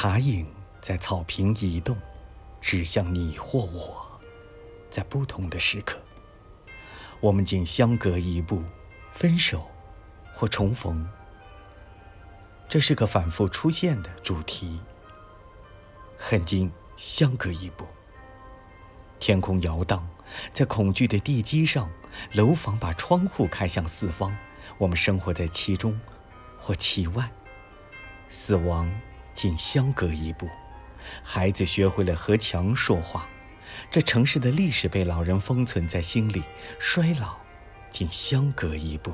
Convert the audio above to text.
塔影在草坪移动，指向你或我，在不同的时刻，我们仅相隔一步，分手或重逢。这是个反复出现的主题。恨尽相隔一步。天空摇荡，在恐惧的地基上，楼房把窗户开向四方，我们生活在其中，或其外。死亡仅相隔一步。孩子学会了和墙说话。这城市的历史被老人封存在心里。衰老仅相隔一步。